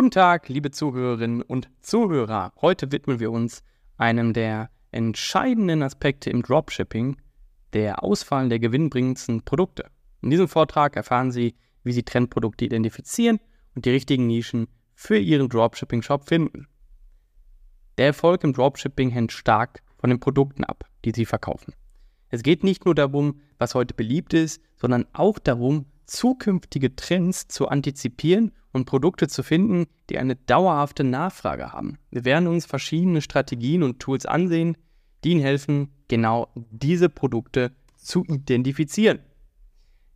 Guten Tag, liebe Zuhörerinnen und Zuhörer. Heute widmen wir uns einem der entscheidenden Aspekte im Dropshipping, der Auswahl der gewinnbringendsten Produkte. In diesem Vortrag erfahren Sie, wie Sie Trendprodukte identifizieren und die richtigen Nischen für Ihren Dropshipping-Shop finden. Der Erfolg im Dropshipping hängt stark von den Produkten ab, die Sie verkaufen. Es geht nicht nur darum, was heute beliebt ist, sondern auch darum, zukünftige Trends zu antizipieren und Produkte zu finden, die eine dauerhafte Nachfrage haben. Wir werden uns verschiedene Strategien und Tools ansehen, die Ihnen helfen, genau diese Produkte zu identifizieren.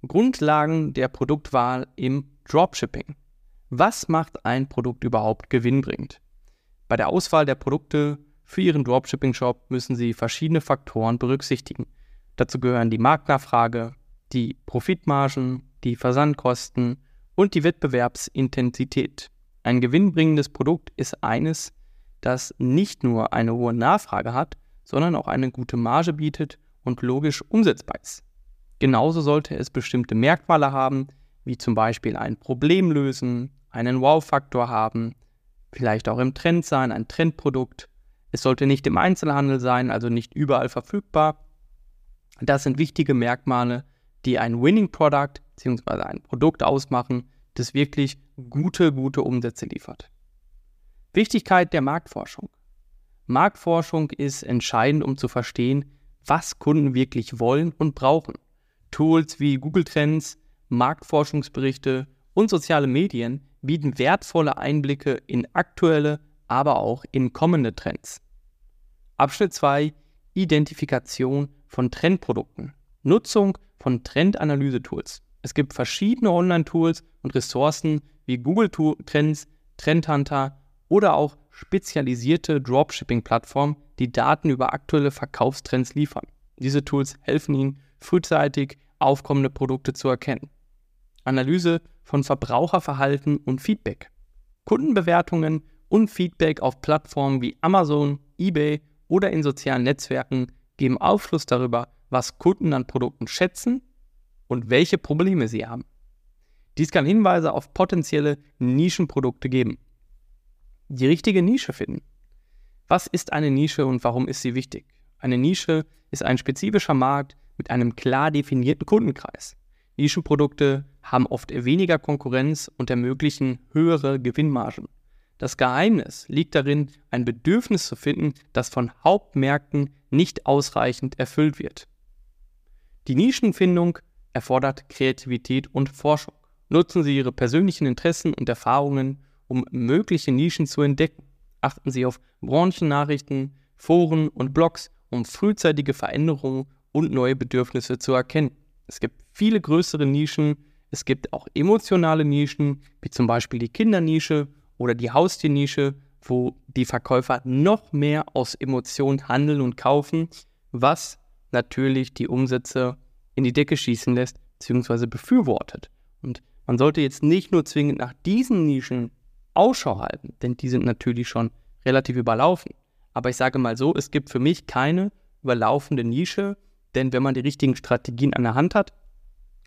Grundlagen der Produktwahl im Dropshipping. Was macht ein Produkt überhaupt gewinnbringend? Bei der Auswahl der Produkte für Ihren Dropshipping-Shop müssen Sie verschiedene Faktoren berücksichtigen. Dazu gehören die Marktnachfrage, die Profitmargen, die Versandkosten und die Wettbewerbsintensität. Ein gewinnbringendes Produkt ist eines, das nicht nur eine hohe Nachfrage hat, sondern auch eine gute Marge bietet und logisch umsetzbar ist. Genauso sollte es bestimmte Merkmale haben, wie zum Beispiel ein Problem lösen, einen Wow-Faktor haben, vielleicht auch im Trend sein, ein Trendprodukt. Es sollte nicht im Einzelhandel sein, also nicht überall verfügbar. Das sind wichtige Merkmale, die ein Winning Product bzw. ein Produkt ausmachen, das wirklich gute, gute Umsätze liefert. Wichtigkeit der Marktforschung. Marktforschung ist entscheidend, um zu verstehen, was Kunden wirklich wollen und brauchen. Tools wie Google Trends, Marktforschungsberichte und soziale Medien bieten wertvolle Einblicke in aktuelle, aber auch in kommende Trends. Abschnitt 2 Identifikation von Trendprodukten. Nutzung von Trendanalyse-Tools. Es gibt verschiedene Online-Tools und Ressourcen wie Google Trends, Trendhunter oder auch spezialisierte Dropshipping-Plattformen, die Daten über aktuelle Verkaufstrends liefern. Diese Tools helfen Ihnen, frühzeitig aufkommende Produkte zu erkennen. Analyse von Verbraucherverhalten und Feedback. Kundenbewertungen und Feedback auf Plattformen wie Amazon, eBay oder in sozialen Netzwerken geben Aufschluss darüber, was Kunden an Produkten schätzen und welche Probleme sie haben. Dies kann Hinweise auf potenzielle Nischenprodukte geben. Die richtige Nische finden. Was ist eine Nische und warum ist sie wichtig? Eine Nische ist ein spezifischer Markt mit einem klar definierten Kundenkreis. Nischenprodukte haben oft weniger Konkurrenz und ermöglichen höhere Gewinnmargen. Das Geheimnis liegt darin, ein Bedürfnis zu finden, das von Hauptmärkten nicht ausreichend erfüllt wird. Die Nischenfindung erfordert Kreativität und Forschung. Nutzen Sie Ihre persönlichen Interessen und Erfahrungen, um mögliche Nischen zu entdecken. Achten Sie auf Branchennachrichten, Foren und Blogs, um frühzeitige Veränderungen und neue Bedürfnisse zu erkennen. Es gibt viele größere Nischen, es gibt auch emotionale Nischen, wie zum Beispiel die Kindernische oder die Haustiernische, wo die Verkäufer noch mehr aus Emotionen handeln und kaufen, was natürlich die Umsätze in die Decke schießen lässt, beziehungsweise befürwortet. Und man sollte jetzt nicht nur zwingend nach diesen Nischen Ausschau halten, denn die sind natürlich schon relativ überlaufen. Aber ich sage mal so, es gibt für mich keine überlaufende Nische, denn wenn man die richtigen Strategien an der Hand hat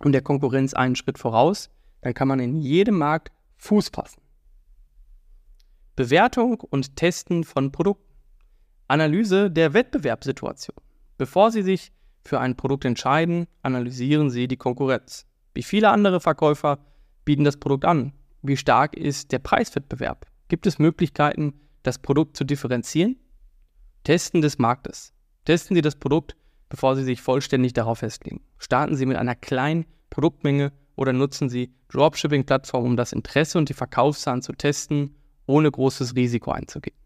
und der Konkurrenz einen Schritt voraus, dann kann man in jedem Markt Fuß fassen. Bewertung und Testen von Produkten. Analyse der Wettbewerbssituation. Bevor Sie sich für ein Produkt entscheiden, analysieren Sie die Konkurrenz. Wie viele andere Verkäufer bieten das Produkt an? Wie stark ist der Preiswettbewerb? Gibt es Möglichkeiten, das Produkt zu differenzieren? Testen des Marktes. Testen Sie das Produkt, bevor Sie sich vollständig darauf festlegen. Starten Sie mit einer kleinen Produktmenge oder nutzen Sie Dropshipping-Plattformen, um das Interesse und die Verkaufszahlen zu testen, ohne großes Risiko einzugehen.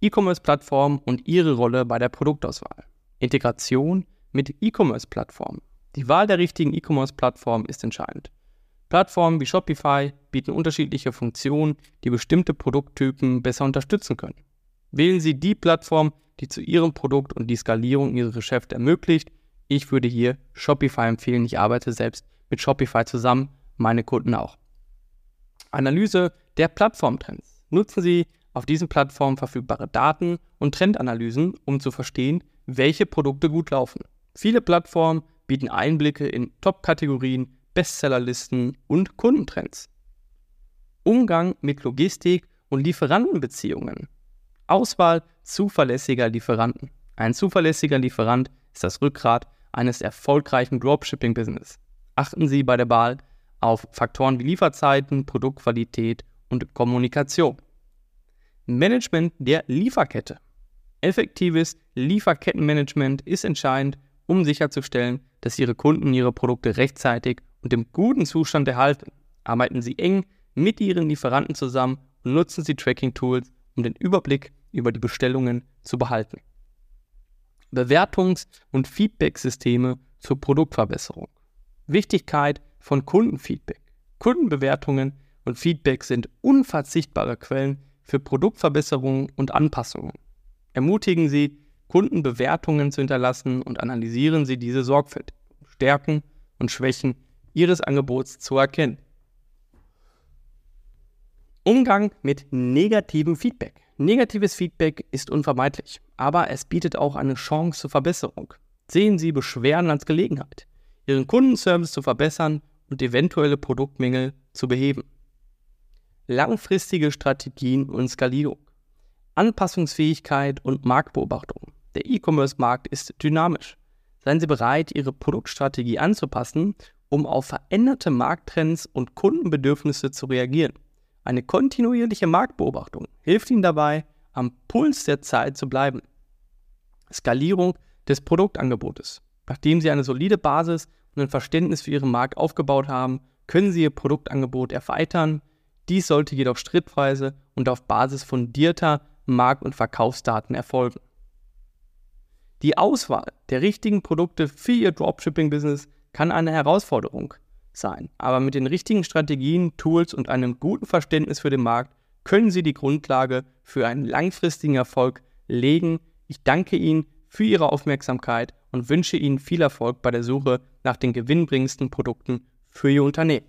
E-Commerce-Plattformen und ihre Rolle bei der Produktauswahl. Integration mit E-Commerce-Plattformen. Die Wahl der richtigen E-Commerce-Plattform ist entscheidend. Plattformen wie Shopify bieten unterschiedliche Funktionen, die bestimmte Produkttypen besser unterstützen können. Wählen Sie die Plattform, die zu Ihrem Produkt und die Skalierung Ihres Geschäfts ermöglicht. Ich würde hier Shopify empfehlen. Ich arbeite selbst mit Shopify zusammen, meine Kunden auch. Analyse der Plattformtrends. Nutzen Sie auf diesen Plattformen verfügbare Daten und Trendanalysen, um zu verstehen, welche Produkte gut laufen. Viele Plattformen bieten Einblicke in Top-Kategorien, Bestsellerlisten und Kundentrends. Umgang mit Logistik und Lieferantenbeziehungen. Auswahl zuverlässiger Lieferanten. Ein zuverlässiger Lieferant ist das Rückgrat eines erfolgreichen Dropshipping-Business. Achten Sie bei der Wahl auf Faktoren wie Lieferzeiten, Produktqualität und Kommunikation. Management der Lieferkette. Effektives Lieferkettenmanagement ist entscheidend, um sicherzustellen, dass Ihre Kunden ihre Produkte rechtzeitig und im guten Zustand erhalten. Arbeiten Sie eng mit Ihren Lieferanten zusammen und nutzen Sie Tracking-Tools, um den Überblick über die Bestellungen zu behalten. Bewertungs- und Feedback-Systeme zur Produktverbesserung. Wichtigkeit von Kundenfeedback. Kundenbewertungen und Feedback sind unverzichtbare Quellen für Produktverbesserungen und Anpassungen. Ermutigen Sie, Kundenbewertungen zu hinterlassen und analysieren Sie diese sorgfältig, um Stärken und Schwächen Ihres Angebots zu erkennen. Umgang mit negativem Feedback. Negatives Feedback ist unvermeidlich, aber es bietet auch eine Chance zur Verbesserung. Sehen Sie Beschwerden als Gelegenheit, Ihren Kundenservice zu verbessern und eventuelle Produktmängel zu beheben. Langfristige Strategien und Skalierung. Anpassungsfähigkeit und Marktbeobachtung. Der E-Commerce-Markt ist dynamisch. Seien Sie bereit, Ihre Produktstrategie anzupassen, um auf veränderte Markttrends und Kundenbedürfnisse zu reagieren. Eine kontinuierliche Marktbeobachtung hilft Ihnen dabei, am Puls der Zeit zu bleiben. Skalierung des Produktangebotes. Nachdem Sie eine solide Basis und ein Verständnis für Ihren Markt aufgebaut haben, können Sie Ihr Produktangebot erweitern. Dies sollte jedoch schrittweise und auf Basis fundierter Markt- und Verkaufsdaten erfolgen. Die Auswahl der richtigen Produkte für Ihr Dropshipping-Business kann eine Herausforderung sein, aber mit den richtigen Strategien, Tools und einem guten Verständnis für den Markt können Sie die Grundlage für einen langfristigen Erfolg legen. Ich danke Ihnen für Ihre Aufmerksamkeit und wünsche Ihnen viel Erfolg bei der Suche nach den gewinnbringendsten Produkten für Ihr Unternehmen.